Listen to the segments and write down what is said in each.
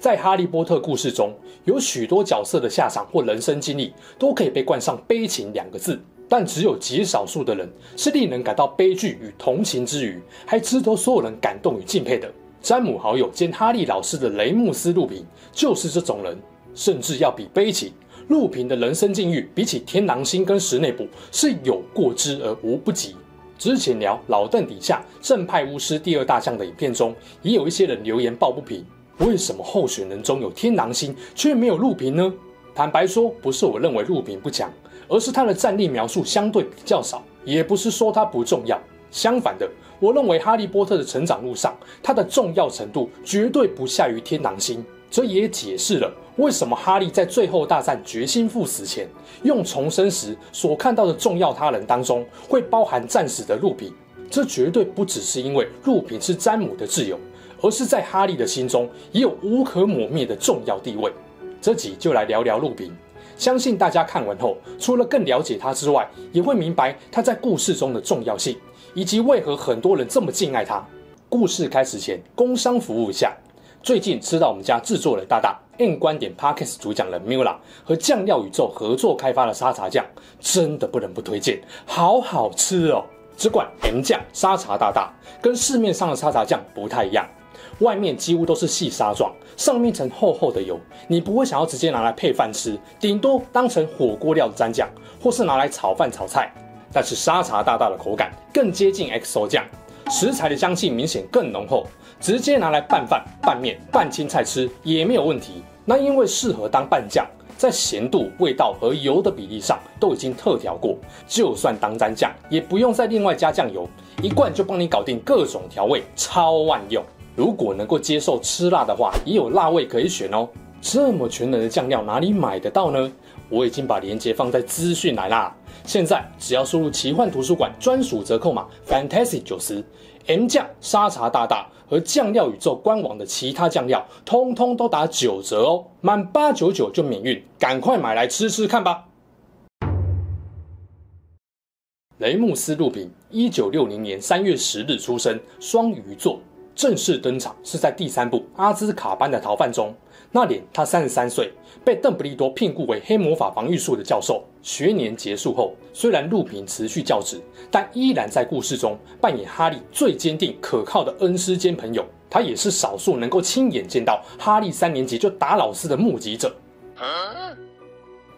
在《哈利波特》故事中，有许多角色的下场或人生经历都可以被冠上“悲情”两个字，但只有极少数的人是令人感到悲剧与同情之余，还值得所有人感动与敬佩的。詹姆好友兼哈利老师的雷姆斯·路平就是这种人，甚至要比悲情，路平的人生境遇比起天狼星跟石内卜是有过之而无不及。之前聊老邓底下正派巫师第二大将的影片中，也有一些人留言抱不平。为什么候选人中有天狼星却没有路平呢？坦白说，不是我认为路平不强，而是他的战力描述相对比较少，也不是说他不重要。相反的，我认为哈利波特的成长路上，他的重要程度绝对不下于天狼星。这也解释了为什么哈利在最后大战决心赴死前，用重生时所看到的重要他人当中会包含战死的路平。这绝对不只是因为路平是詹姆的挚友。而是在哈利的心中也有无可磨灭的重要地位。这集就来聊聊路平，相信大家看完后，除了更了解他之外，也会明白他在故事中的重要性，以及为何很多人这么敬爱他。故事开始前，工商服务一下。最近吃到我们家制作人大大 N 观点 Podcast 主讲人 Mula 和酱料宇宙合作开发的沙茶酱，真的不能不推荐，好好吃哦！只管 M 酱沙茶大大，跟市面上的沙茶酱不太一样。外面几乎都是细沙状，上面层厚厚的油，你不会想要直接拿来配饭吃，顶多当成火锅料蘸酱，或是拿来炒饭炒菜。但是沙茶大大的口感更接近 XO 酱，食材的香气明显更浓厚，直接拿来拌饭、拌面、拌青菜吃也没有问题。那因为适合当拌酱，在咸度、味道和油的比例上都已经特调过，就算当蘸酱也不用再另外加酱油，一罐就帮你搞定各种调味，超万用。如果能够接受吃辣的话，也有辣味可以选哦。这么全能的酱料哪里买得到呢？我已经把链接放在资讯栏啦。现在只要输入奇幻图书馆专属折扣码 Fantasy 九十，M 酱沙茶大大和酱料宇宙官网的其他酱料，通通都打九折哦，满八九九就免运，赶快买来吃吃看吧。雷姆斯·路平，一九六零年三月十日出生，双鱼座。正式登场是在第三部《阿兹卡班的逃犯》中，那年他三十三岁，被邓布利多聘雇为黑魔法防御术的教授。学年结束后，虽然路平辞去教职，但依然在故事中扮演哈利最坚定可靠的恩师兼朋友。他也是少数能够亲眼见到哈利三年级就打老师的目击者。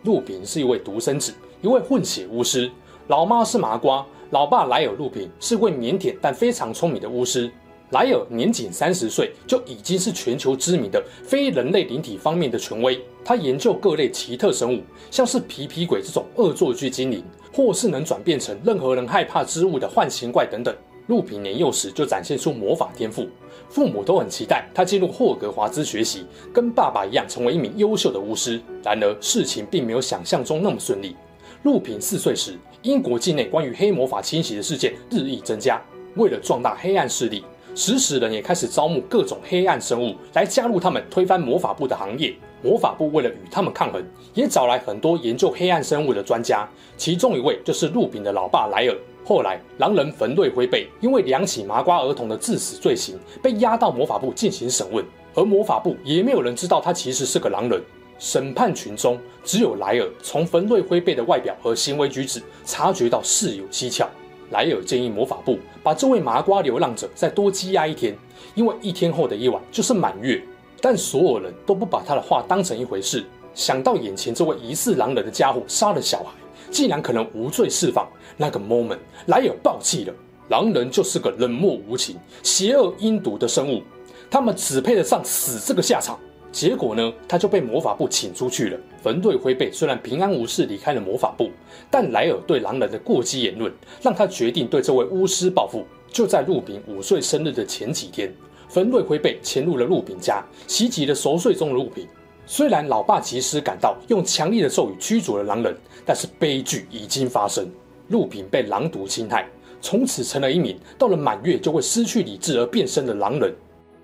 路平是一位独生子，一位混血巫师，老妈是麻瓜，老爸莱尔·路平是位腼腆但非常聪明的巫师。莱尔年仅三十岁，就已经是全球知名的非人类灵体方面的权威。他研究各类奇特生物，像是皮皮鬼这种恶作剧精灵，或是能转变成任何人害怕之物的幻形怪等等。陆平年幼时就展现出魔法天赋，父母都很期待他进入霍格华兹学习，跟爸爸一样成为一名优秀的巫师。然而事情并没有想象中那么顺利。陆平四岁时，英国境内关于黑魔法侵袭的事件日益增加，为了壮大黑暗势力。食死人也开始招募各种黑暗生物来加入他们推翻魔法部的行列。魔法部为了与他们抗衡，也找来很多研究黑暗生物的专家，其中一位就是路平的老爸莱尔。后来，狼人焚瑞辉被因为两起麻瓜儿童的致死罪行，被押到魔法部进行审问，而魔法部也没有人知道他其实是个狼人。审判群中，只有莱尔从焚瑞辉背的外表和行为举止察觉到事有蹊跷。莱尔建议魔法部把这位麻瓜流浪者再多羁押一天，因为一天后的夜晚就是满月。但所有人都不把他的话当成一回事。想到眼前这位疑似狼人的家伙杀了小孩，竟然可能无罪释放，那个 moment，莱尔爆气了。狼人就是个冷漠无情、邪恶阴毒的生物，他们只配得上死这个下场。结果呢，他就被魔法部请出去了。焚暋灰背虽然平安无事离开了魔法部，但莱尔对狼人的过激言论让他决定对这位巫师报复。就在陆平五岁生日的前几天，焚暋灰背潜入了陆平家，袭击了熟睡中的路平。虽然老爸及时赶到，用强力的咒语驱逐了狼人，但是悲剧已经发生，陆平被狼毒侵害，从此成了一名到了满月就会失去理智而变身的狼人。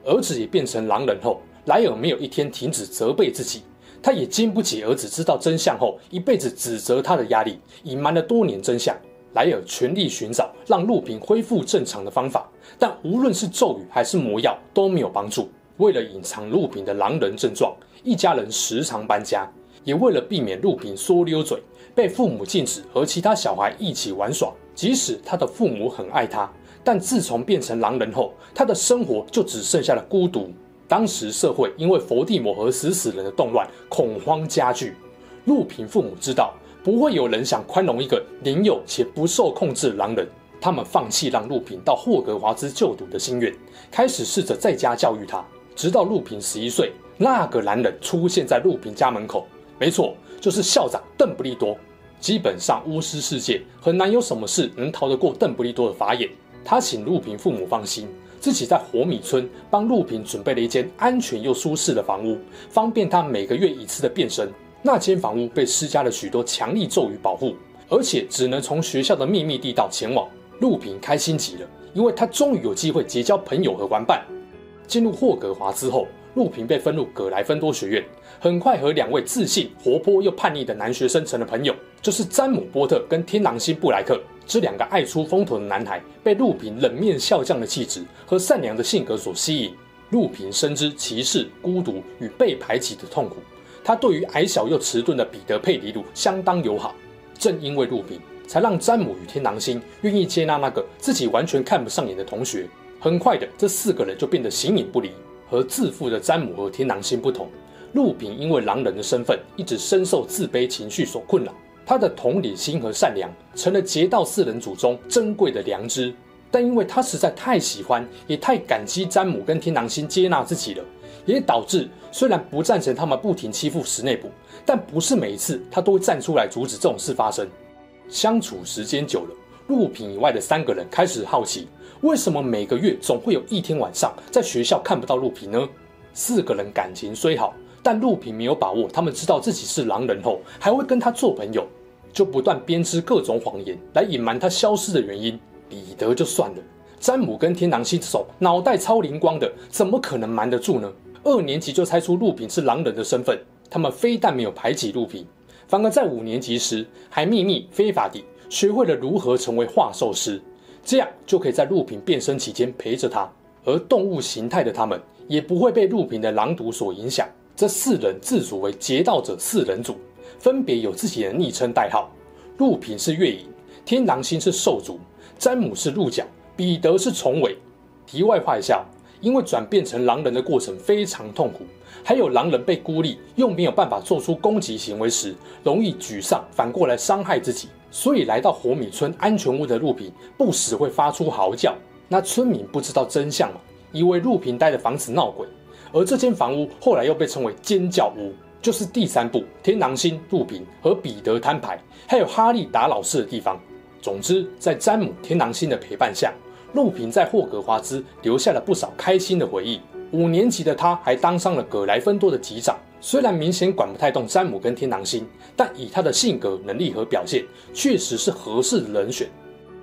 儿子也变成狼人后，莱尔没有一天停止责备自己，他也经不起儿子知道真相后一辈子指责他的压力，隐瞒了多年真相。莱尔全力寻找让陆平恢复正常的方法，但无论是咒语还是魔药都没有帮助。为了隐藏陆平的狼人症状，一家人时常搬家，也为了避免陆平说溜嘴，被父母禁止和其他小孩一起玩耍。即使他的父母很爱他。但自从变成狼人后，他的生活就只剩下了孤独。当时社会因为佛地魔和食死人的动乱，恐慌加剧。陆平父母知道不会有人想宽容一个年幼且不受控制的狼人，他们放弃让陆平到霍格华兹就读的心愿，开始试着在家教育他。直到陆平十一岁，那个男人出现在陆平家门口，没错，就是校长邓不利多。基本上巫师世界很难有什么事能逃得过邓不利多的法眼。他请陆平父母放心，自己在火米村帮陆平准备了一间安全又舒适的房屋，方便他每个月一次的变身。那间房屋被施加了许多强力咒语保护，而且只能从学校的秘密地道前往。陆平开心极了，因为他终于有机会结交朋友和玩伴。进入霍格华兹后，陆平被分入葛莱芬多学院，很快和两位自信、活泼又叛逆的男学生成了朋友，就是詹姆·波特跟天狼星布莱克。这两个爱出风头的男孩被陆平冷面笑匠的气质和善良的性格所吸引。陆平深知歧视、孤独与被排挤的痛苦，他对于矮小又迟钝的彼得·佩迪鲁相当友好。正因为陆平，才让詹姆与天狼星愿意接纳那个自己完全看不上眼的同学。很快的，这四个人就变得形影不离。和自负的詹姆和天狼星不同，陆平因为狼人的身份，一直深受自卑情绪所困扰。他的同理心和善良成了劫道四人组中珍贵的良知，但因为他实在太喜欢，也太感激詹姆跟天狼星接纳自己了，也导致虽然不赞成他们不停欺负史内普，但不是每一次他都会站出来阻止这种事发生。相处时间久了，陆平以外的三个人开始好奇，为什么每个月总会有一天晚上在学校看不到陆平呢？四个人感情虽好。但陆平没有把握，他们知道自己是狼人后，还会跟他做朋友，就不断编织各种谎言来隐瞒他消失的原因。彼得就算了，詹姆跟天狼星这种脑袋超灵光的，怎么可能瞒得住呢？二年级就猜出陆平是狼人的身份，他们非但没有排挤陆平，反而在五年级时还秘密非法地学会了如何成为画兽师，这样就可以在陆平变身期间陪着他，而动物形态的他们也不会被陆平的狼毒所影响。这四人自组为劫道者四人组，分别有自己的昵称代号。陆平是月影，天狼星是兽族，詹姆是鹿角，彼得是虫尾。题外话一下，因为转变成狼人的过程非常痛苦，还有狼人被孤立又没有办法做出攻击行为时，容易沮丧，反过来伤害自己。所以来到火米村安全屋的陆平，不时会发出嚎叫。那村民不知道真相嘛，以为陆平待的房子闹鬼。而这间房屋后来又被称为尖叫屋，就是第三部天狼星、陆平和彼得摊牌，还有哈利打老师的地方。总之，在詹姆、天狼星的陪伴下，陆平在霍格华兹留下了不少开心的回忆。五年级的他还当上了葛莱芬多的级长，虽然明显管不太动詹姆跟天狼星，但以他的性格、能力和表现，确实是合适的人选。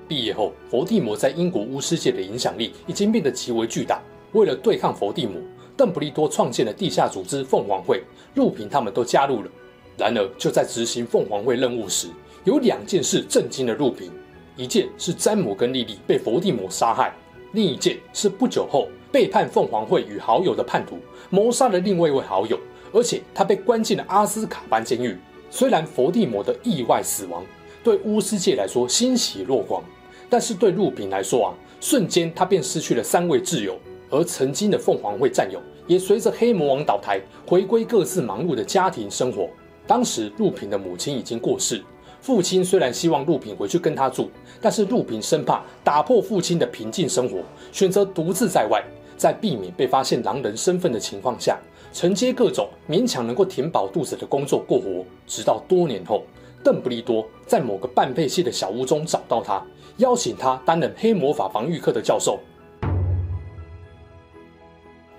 毕业后，佛地魔在英国巫师界的影响力已经变得极为巨大。为了对抗佛地魔，邓布利多创建了地下组织凤凰会，陆平他们都加入了。然而，就在执行凤凰会任务时，有两件事震惊了陆平：一件是詹姆跟莉莉被佛地魔杀害；另一件是不久后背叛凤凰会与好友的叛徒谋杀了另外一位好友，而且他被关进了阿斯卡班监狱。虽然佛地魔的意外死亡对巫师界来说欣喜若狂，但是对陆平来说啊，瞬间他便失去了三位挚友。而曾经的凤凰会战友也随着黑魔王倒台，回归各自忙碌的家庭生活。当时陆平的母亲已经过世，父亲虽然希望陆平回去跟他住，但是陆平生怕打破父亲的平静生活，选择独自在外，在避免被发现狼人身份的情况下，承接各种勉强能够填饱肚子的工作过活。直到多年后，邓布利多在某个半废弃的小屋中找到他，邀请他担任黑魔法防御课的教授。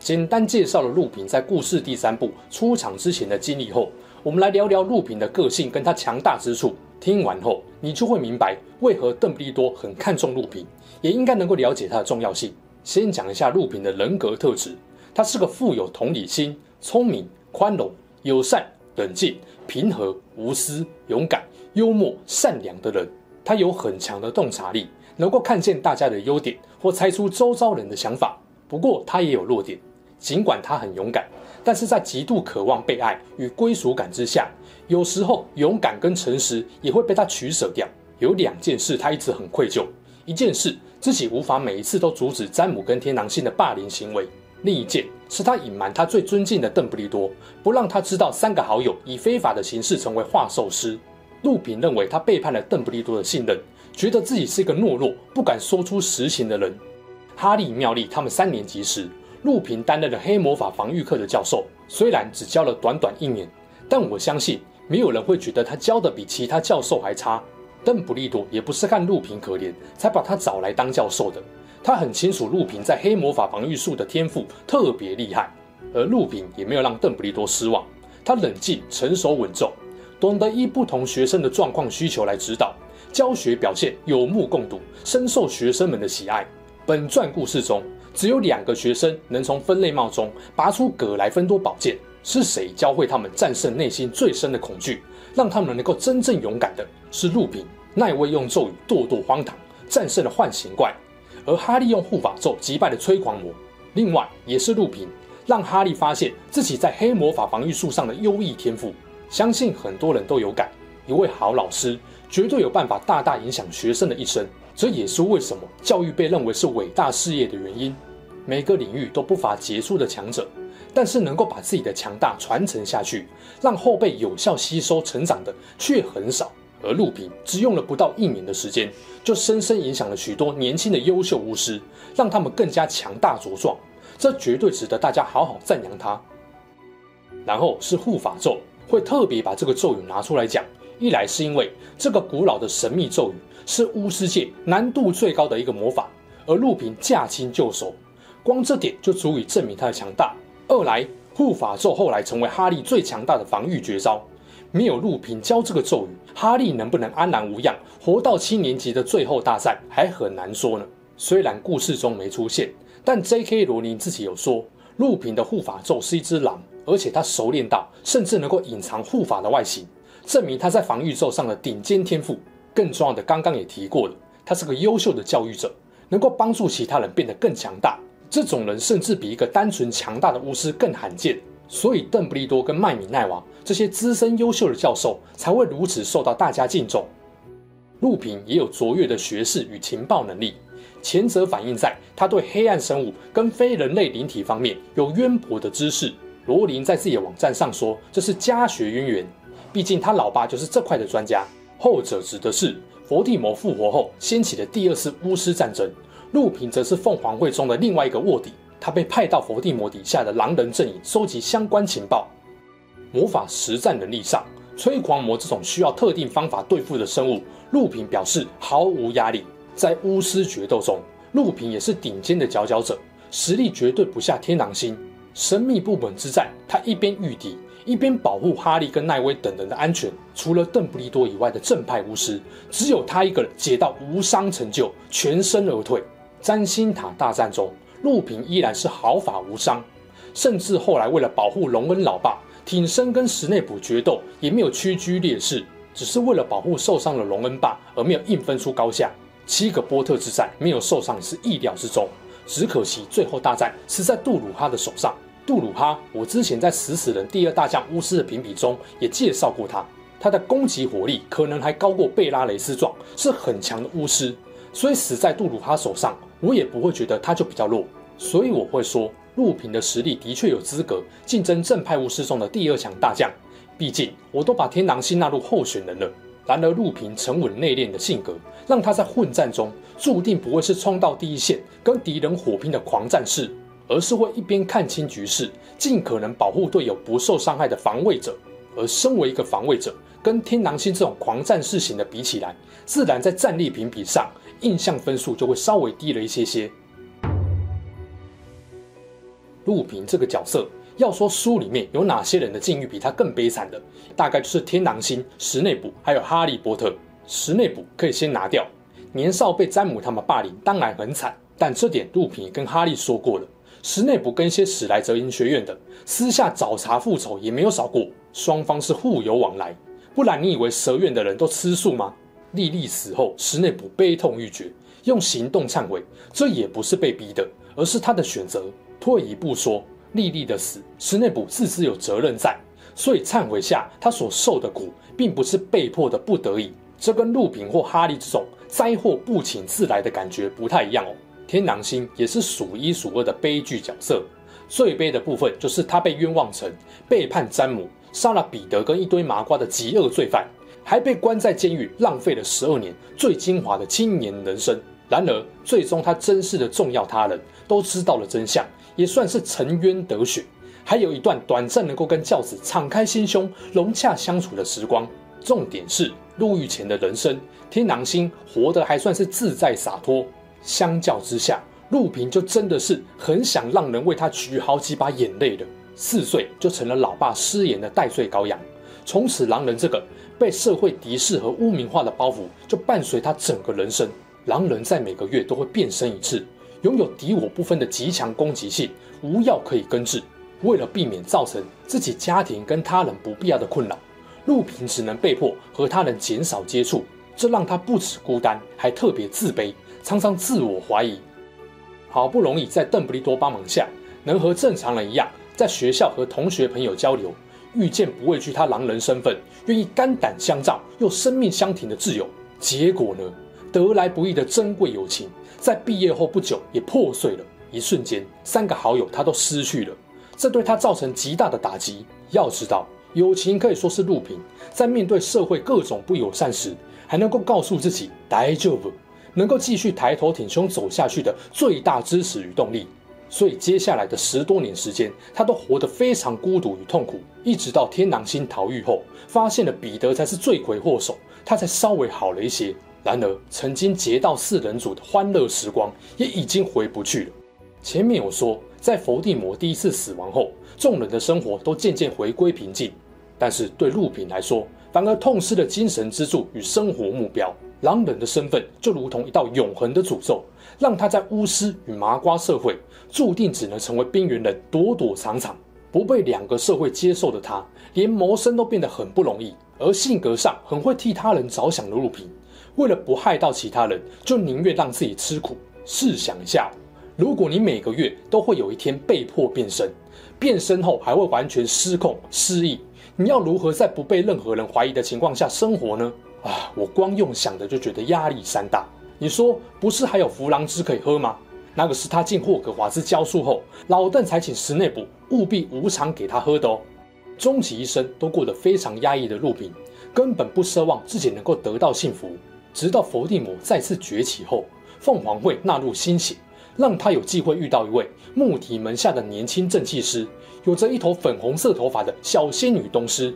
简单介绍了陆平在故事第三部出场之前的经历后，我们来聊聊陆平的个性跟他强大之处。听完后，你就会明白为何邓布利多很看重陆平，也应该能够了解他的重要性。先讲一下陆平的人格特质，他是个富有同理心、聪明、宽容、友善、冷静、平和、无私、勇敢、幽默、善良的人。他有很强的洞察力，能够看见大家的优点或猜出周遭人的想法。不过他也有弱点，尽管他很勇敢，但是在极度渴望被爱与归属感之下，有时候勇敢跟诚实也会被他取舍掉。有两件事他一直很愧疚：一件事自己无法每一次都阻止詹姆跟天狼星的霸凌行为；另一件是他隐瞒他最尊敬的邓布利多，不让他知道三个好友以非法的形式成为画兽师。陆平认为他背叛了邓布利多的信任，觉得自己是一个懦弱、不敢说出实情的人。哈利、妙丽他们三年级时，陆平担任了黑魔法防御课的教授，虽然只教了短短一年，但我相信没有人会觉得他教的比其他教授还差。邓布利多也不是看陆平可怜才把他找来当教授的，他很清楚陆平在黑魔法防御术的天赋特别厉害，而陆平也没有让邓布利多失望，他冷静、成熟、稳重。懂得依不同学生的状况需求来指导教学表现，有目共睹，深受学生们的喜爱。本传故事中，只有两个学生能从分类帽中拔出葛莱芬多宝剑，是谁教会他们战胜内心最深的恐惧，让他们能够真正勇敢的？是陆平。奈威用咒语咄咄荒唐，战胜了幻形怪；而哈利用护法咒击败了催狂魔。另外，也是陆平让哈利发现自己在黑魔法防御术上的优异天赋。相信很多人都有感，一位好老师绝对有办法大大影响学生的一生。这也是为什么教育被认为是伟大事业的原因。每个领域都不乏杰出的强者，但是能够把自己的强大传承下去，让后辈有效吸收成长的却很少。而陆平只用了不到一年的时间，就深深影响了许多年轻的优秀巫师，让他们更加强大茁壮。这绝对值得大家好好赞扬他。然后是护法咒。会特别把这个咒语拿出来讲，一来是因为这个古老的神秘咒语是巫师界难度最高的一个魔法，而陆平驾轻就熟，光这点就足以证明他的强大；二来护法咒后来成为哈利最强大的防御绝招，没有陆平教这个咒语，哈利能不能安然无恙活到七年级的最后大战还很难说呢。虽然故事中没出现，但 J.K. 罗琳自己有说，陆平的护法咒是一只狼。而且他熟练到甚至能够隐藏护法的外形，证明他在防御咒上的顶尖天赋。更重要的，刚刚也提过了，他是个优秀的教育者，能够帮助其他人变得更强大。这种人甚至比一个单纯强大的巫师更罕见。所以，邓布利多跟麦米奈王这些资深优秀的教授才会如此受到大家敬重。陆平也有卓越的学识与情报能力，前者反映在他对黑暗生物跟非人类灵体方面有渊博的知识。罗琳在自己的网站上说：“这是家学渊源，毕竟他老爸就是这块的专家。”后者指的是伏地魔复活后掀起的第二次巫师战争。陆平则是凤凰会中的另外一个卧底，他被派到伏地魔底下的狼人阵营收集相关情报。魔法实战能力上，催狂魔这种需要特定方法对付的生物，陆平表示毫无压力。在巫师决斗中，陆平也是顶尖的佼佼者，实力绝对不下天狼星。神秘部门之战，他一边御敌，一边保护哈利跟奈威等人的安全。除了邓布利多以外的正派巫师，只有他一个人解到无伤成就，全身而退。占星塔大战中，陆平依然是毫发无伤，甚至后来为了保护隆恩老爸，挺身跟史内普决斗，也没有屈居劣势，只是为了保护受伤的隆恩爸，而没有硬分出高下。七个波特之战没有受伤是意料之中。只可惜，最后大战是在杜鲁哈的手上。杜鲁哈，我之前在死死人第二大将巫师的评比中也介绍过他，他的攻击火力可能还高过贝拉雷斯壮，是很强的巫师。所以死在杜鲁哈手上，我也不会觉得他就比较弱。所以我会说，陆平的实力的确有资格竞争正派巫师中的第二强大将。毕竟，我都把天狼星纳入候选人了。然而，陆平沉稳内敛的性格，让他在混战中注定不会是冲到第一线跟敌人火拼的狂战士，而是会一边看清局势，尽可能保护队友不受伤害的防卫者。而身为一个防卫者，跟天狼星这种狂战士型的比起来，自然在战力评比上，印象分数就会稍微低了一些些。陆平这个角色，要说书里面有哪些人的境遇比他更悲惨的，大概就是天狼星、史内卜还有哈利波特。史内卜可以先拿掉，年少被詹姆他们霸凌，当然很惨。但这点陆平也跟哈利说过了。史内卜跟一些史莱哲林学院的私下找茬复仇也没有少过，双方是互有往来。不然你以为蛇院的人都吃素吗？莉莉死后，史内卜悲痛欲绝，用行动忏悔，这也不是被逼的，而是他的选择。退一步说。莉莉的死，史内卜自知有责任在，所以忏悔下他所受的苦，并不是被迫的不得已。这跟陆平或哈利这种灾祸不请自来的感觉不太一样哦。天狼星也是数一数二的悲剧角色，最悲的部分就是他被冤枉成背叛詹姆、杀了彼得跟一堆麻瓜的极恶罪犯，还被关在监狱，浪费了十二年最精华的青年人生。然而，最终他珍视的重要他人都知道了真相。也算是沉冤得雪，还有一段短暂能够跟教子敞开心胸、融洽相处的时光。重点是入狱前的人生，天狼星活得还算是自在洒脱。相较之下，陆平就真的是很想让人为他举好几把眼泪的。四岁就成了老爸失言的代罪羔羊，从此狼人这个被社会敌视和污名化的包袱就伴随他整个人生。狼人在每个月都会变身一次。拥有敌我不分的极强攻击性，无药可以根治。为了避免造成自己家庭跟他人不必要的困扰，陆平只能被迫和他人减少接触。这让他不止孤单，还特别自卑，常常自我怀疑。好不容易在邓布利多帮忙下，能和正常人一样在学校和同学朋友交流，遇见不畏惧他狼人身份、愿意肝胆相照又生命相挺的挚友。结果呢？得来不易的珍贵友情，在毕业后不久也破碎了。一瞬间，三个好友他都失去了，这对他造成极大的打击。要知道，友情可以说是路平在面对社会各种不友善时，还能够告诉自己“大丈夫”，能够继续抬头挺胸走下去的最大支持与动力。所以，接下来的十多年时间，他都活得非常孤独与痛苦。一直到天狼星逃狱后，发现了彼得才是罪魁祸首，他才稍微好了一些。然而，曾经劫道四人组的欢乐时光也已经回不去了。前面有说，在伏地魔第一次死亡后，众人的生活都渐渐回归平静。但是对陆平来说，反而痛失了精神支柱与生活目标。狼人的身份就如同一道永恒的诅咒，让他在巫师与麻瓜社会注定只能成为边缘人，躲躲藏藏，不被两个社会接受的他，连谋生都变得很不容易。而性格上很会替他人着想的陆平。为了不害到其他人，就宁愿让自己吃苦。试想一下，如果你每个月都会有一天被迫变身，变身后还会完全失控失忆，你要如何在不被任何人怀疑的情况下生活呢？啊，我光用想的就觉得压力山大。你说不是还有弗朗兹可以喝吗？那个是他进霍格华兹教书后，老邓才请史内卜务必无偿给他喝的哦。终其一生都过得非常压抑的陆平，根本不奢望自己能够得到幸福。直到伏地魔再次崛起后，凤凰会纳入新血，让他有机会遇到一位穆提门下的年轻正气师，有着一头粉红色头发的小仙女东施。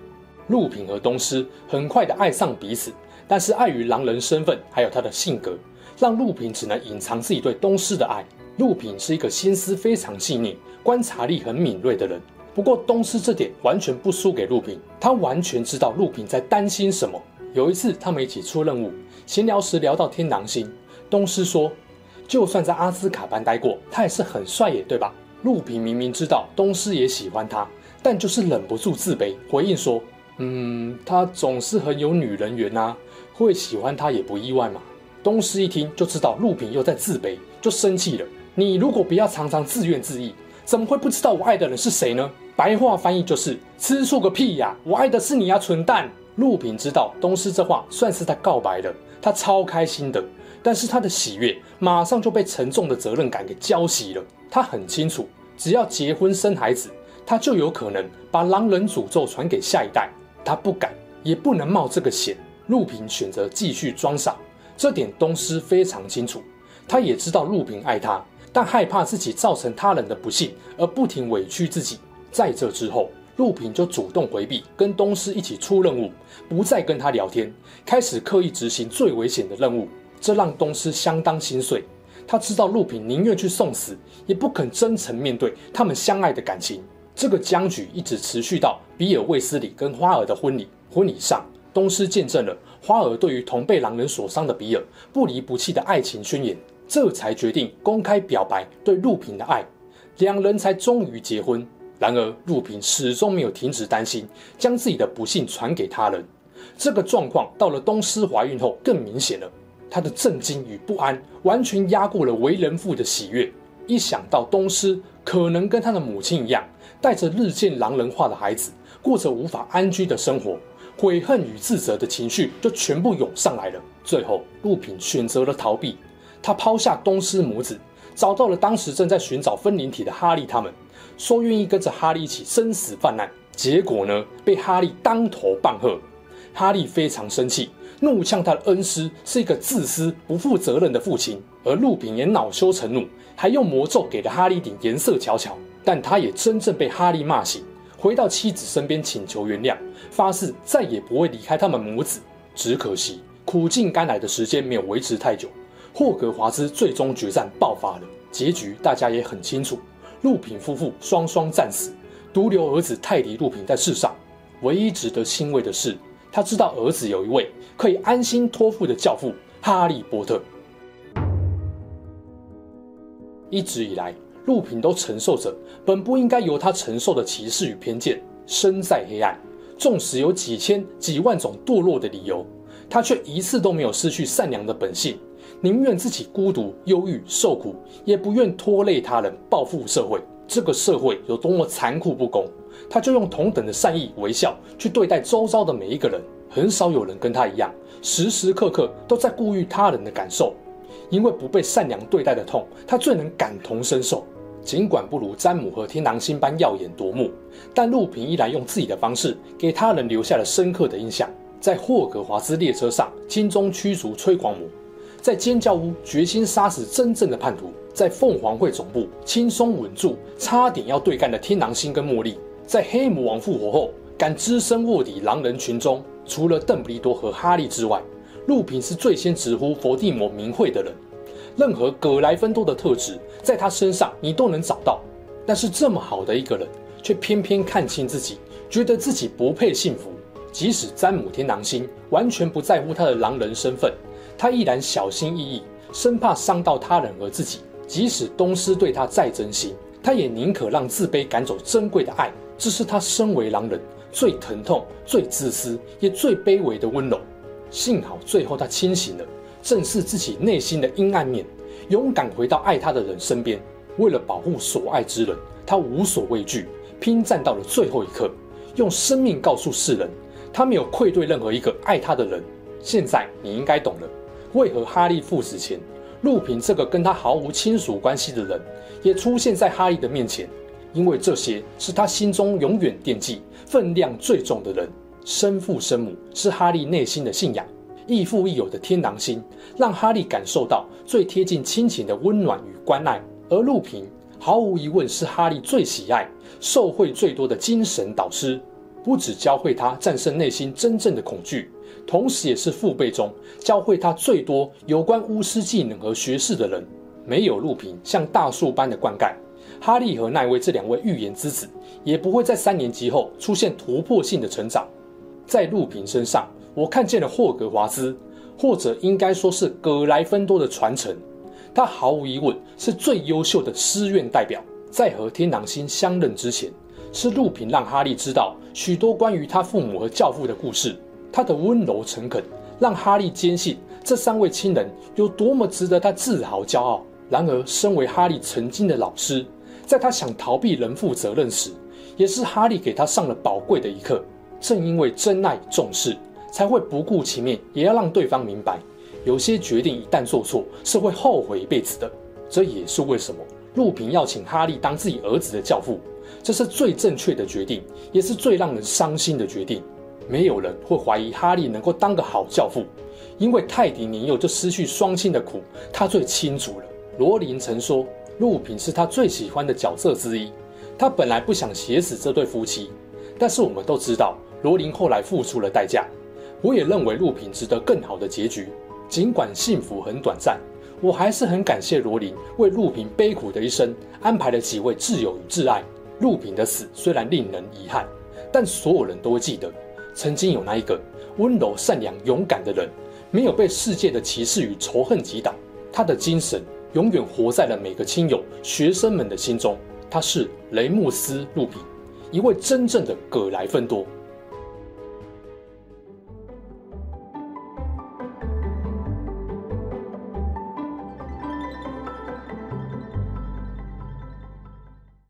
陆平和东施很快的爱上彼此，但是碍于狼人身份还有他的性格，让陆平只能隐藏自己对东施的爱。陆平是一个心思非常细腻、观察力很敏锐的人，不过东施这点完全不输给陆平，他完全知道陆平在担心什么。有一次，他们一起出任务，闲聊时聊到天狼星，东施说：“就算在阿兹卡班待过，他也是很帅耶，对吧？”陆平明明知道东施也喜欢他，但就是忍不住自卑，回应说：“嗯，他总是很有女人缘啊，会喜欢他也不意外嘛。”东施一听就知道陆平又在自卑，就生气了：“你如果不要常常自怨自艾，怎么会不知道我爱的人是谁呢？”白话翻译就是：“吃醋个屁呀，我爱的是你呀，蠢蛋！”陆平知道东施这话算是他告白了，他超开心的。但是他的喜悦马上就被沉重的责任感给浇熄了。他很清楚，只要结婚生孩子，他就有可能把狼人诅咒传给下一代。他不敢，也不能冒这个险。陆平选择继续装傻，这点东施非常清楚。他也知道陆平爱他，但害怕自己造成他人的不幸，而不停委屈自己。在这之后。陆平就主动回避，跟东施一起出任务，不再跟他聊天，开始刻意执行最危险的任务。这让东施相当心碎。他知道陆平宁愿去送死，也不肯真诚面对他们相爱的感情。这个僵局一直持续到比尔卫斯理跟花儿的婚礼。婚礼上，东施见证了花儿对于同被狼人所伤的比尔不离不弃的爱情宣言，这才决定公开表白对陆平的爱，两人才终于结婚。然而，陆平始终没有停止担心，将自己的不幸传给他人。这个状况到了东施怀孕后更明显了，他的震惊与不安完全压过了为人父的喜悦。一想到东施可能跟他的母亲一样，带着日渐狼人化的孩子，过着无法安居的生活，悔恨与自责的情绪就全部涌上来了。最后，路平选择了逃避，他抛下东施母子，找到了当时正在寻找分灵体的哈利他们，说愿意跟着哈利一起生死犯难。结果呢，被哈利当头棒喝。哈利非常生气，怒呛他的恩师是一个自私、不负责任的父亲，而陆平也恼羞成怒，还用魔咒给了哈利一顶颜色瞧瞧。但他也真正被哈利骂醒，回到妻子身边请求原谅，发誓再也不会离开他们母子。只可惜苦尽甘来的时间没有维持太久，霍格华兹最终决战爆发了。结局大家也很清楚，陆平夫妇双双战死，独留儿子泰迪·陆平在世上。唯一值得欣慰的是，他知道儿子有一位可以安心托付的教父——哈利波特。一直以来。陆平都承受着本不应该由他承受的歧视与偏见，身在黑暗，纵使有几千几万种堕落的理由，他却一次都没有失去善良的本性，宁愿自己孤独、忧郁、受苦，也不愿拖累他人，报复社会。这个社会有多么残酷不公，他就用同等的善意、微笑去对待周遭的每一个人。很少有人跟他一样，时时刻刻都在顾虑他人的感受，因为不被善良对待的痛，他最能感同身受。尽管不如詹姆和天狼星般耀眼夺目，但路平依然用自己的方式给他人留下了深刻的印象。在霍格华兹列车上轻松驱逐催狂魔，在尖叫屋决心杀死真正的叛徒，在凤凰会总部轻松稳住差点要对干的天狼星跟茉莉，在黑魔王复活后敢只身卧底狼人群中，除了邓布利多和哈利之外，路平是最先直呼伏地魔名讳的人。任何葛莱芬多的特质，在他身上你都能找到。但是这么好的一个人，却偏偏看清自己，觉得自己不配幸福。即使詹姆天狼星完全不在乎他的狼人身份，他依然小心翼翼，生怕伤到他人和自己。即使东施对他再真心，他也宁可让自卑赶走珍贵的爱。这是他身为狼人最疼痛、最自私也最卑微的温柔。幸好最后他清醒了。正视自己内心的阴暗面，勇敢回到爱他的人身边。为了保护所爱之人，他无所畏惧，拼战到了最后一刻，用生命告诉世人，他没有愧对任何一个爱他的人。现在你应该懂了，为何哈利赴死前，陆平这个跟他毫无亲属关系的人，也出现在哈利的面前。因为这些是他心中永远惦记、分量最重的人。生父生母是哈利内心的信仰。亦父亦友的天狼星，让哈利感受到最贴近亲情的温暖与关爱。而路平毫无疑问是哈利最喜爱、受惠最多的精神导师，不只教会他战胜内心真正的恐惧，同时也是父辈中教会他最多有关巫师技能和学识的人。没有路平像大树般的灌溉，哈利和奈威这两位预言之子也不会在三年级后出现突破性的成长。在路平身上。我看见了霍格华兹，或者应该说是葛莱芬多的传承。他毫无疑问是最优秀的师院代表。在和天狼星相认之前，是路平让哈利知道许多关于他父母和教父的故事。他的温柔诚恳，让哈利坚信这三位亲人有多么值得他自豪骄傲。然而，身为哈利曾经的老师，在他想逃避人父责任时，也是哈利给他上了宝贵的一课。正因为真爱重视。才会不顾情面，也要让对方明白，有些决定一旦做错，是会后悔一辈子的。这也是为什么陆平要请哈利当自己儿子的教父，这是最正确的决定，也是最让人伤心的决定。没有人会怀疑哈利能够当个好教父，因为泰迪年幼就失去双亲的苦，他最清楚了。罗琳曾说，路平是他最喜欢的角色之一。他本来不想写死这对夫妻，但是我们都知道，罗琳后来付出了代价。我也认为路平值得更好的结局，尽管幸福很短暂，我还是很感谢罗琳为路平悲苦的一生安排了几位挚友与挚爱。路平的死虽然令人遗憾，但所有人都会记得，曾经有那一个温柔、善良、勇敢的人，没有被世界的歧视与仇恨击倒。他的精神永远活在了每个亲友、学生们的心中。他是雷穆斯·路比，一位真正的葛莱芬多。